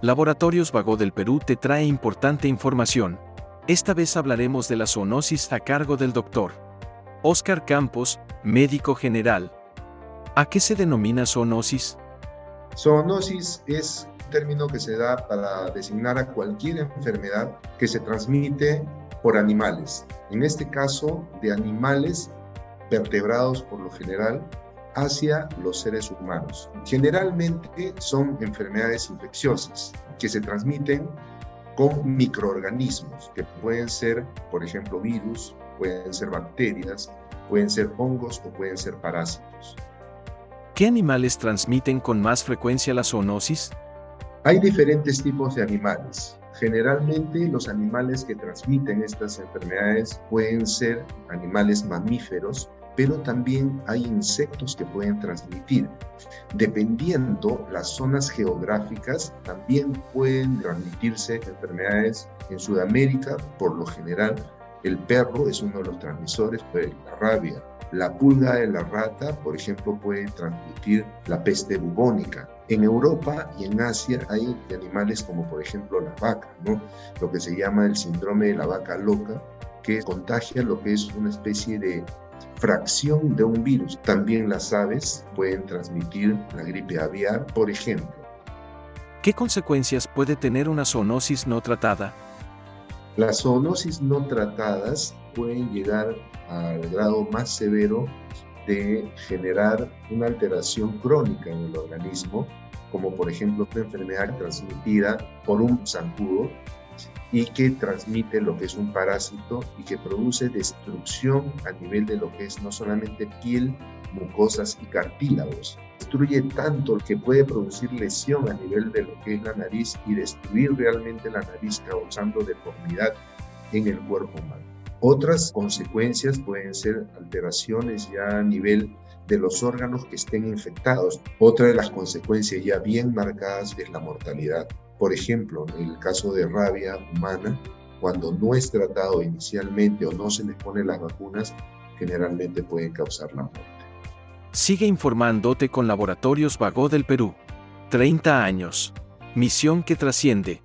Laboratorios Vago del Perú te trae importante información. Esta vez hablaremos de la zoonosis a cargo del doctor Oscar Campos, médico general. ¿A qué se denomina zoonosis? Zoonosis es un término que se da para designar a cualquier enfermedad que se transmite por animales. En este caso, de animales vertebrados por lo general hacia los seres humanos. Generalmente son enfermedades infecciosas que se transmiten con microorganismos, que pueden ser, por ejemplo, virus, pueden ser bacterias, pueden ser hongos o pueden ser parásitos. ¿Qué animales transmiten con más frecuencia la zoonosis? Hay diferentes tipos de animales. Generalmente los animales que transmiten estas enfermedades pueden ser animales mamíferos, pero también hay insectos que pueden transmitir. Dependiendo las zonas geográficas, también pueden transmitirse enfermedades en Sudamérica, por lo general el perro es uno de los transmisores de la rabia. La pulga de la rata, por ejemplo, puede transmitir la peste bubónica. En Europa y en Asia hay animales como por ejemplo la vaca, ¿no? lo que se llama el síndrome de la vaca loca, que contagia lo que es una especie de fracción de un virus. También las aves pueden transmitir la gripe aviar, por ejemplo. ¿Qué consecuencias puede tener una zoonosis no tratada? Las zoonosis no tratadas pueden llegar al grado más severo de generar una alteración crónica en el organismo, como por ejemplo una enfermedad transmitida por un zancudo y que transmite lo que es un parásito y que produce destrucción a nivel de lo que es no solamente piel, mucosas y cartílagos. Destruye tanto que puede producir lesión a nivel de lo que es la nariz y destruir realmente la nariz causando deformidad en el cuerpo humano. Otras consecuencias pueden ser alteraciones ya a nivel de los órganos que estén infectados. Otra de las consecuencias ya bien marcadas es la mortalidad. Por ejemplo, en el caso de rabia humana, cuando no es tratado inicialmente o no se les pone las vacunas, generalmente pueden causar la muerte. Sigue informándote con Laboratorios Vago del Perú. 30 años. Misión que trasciende.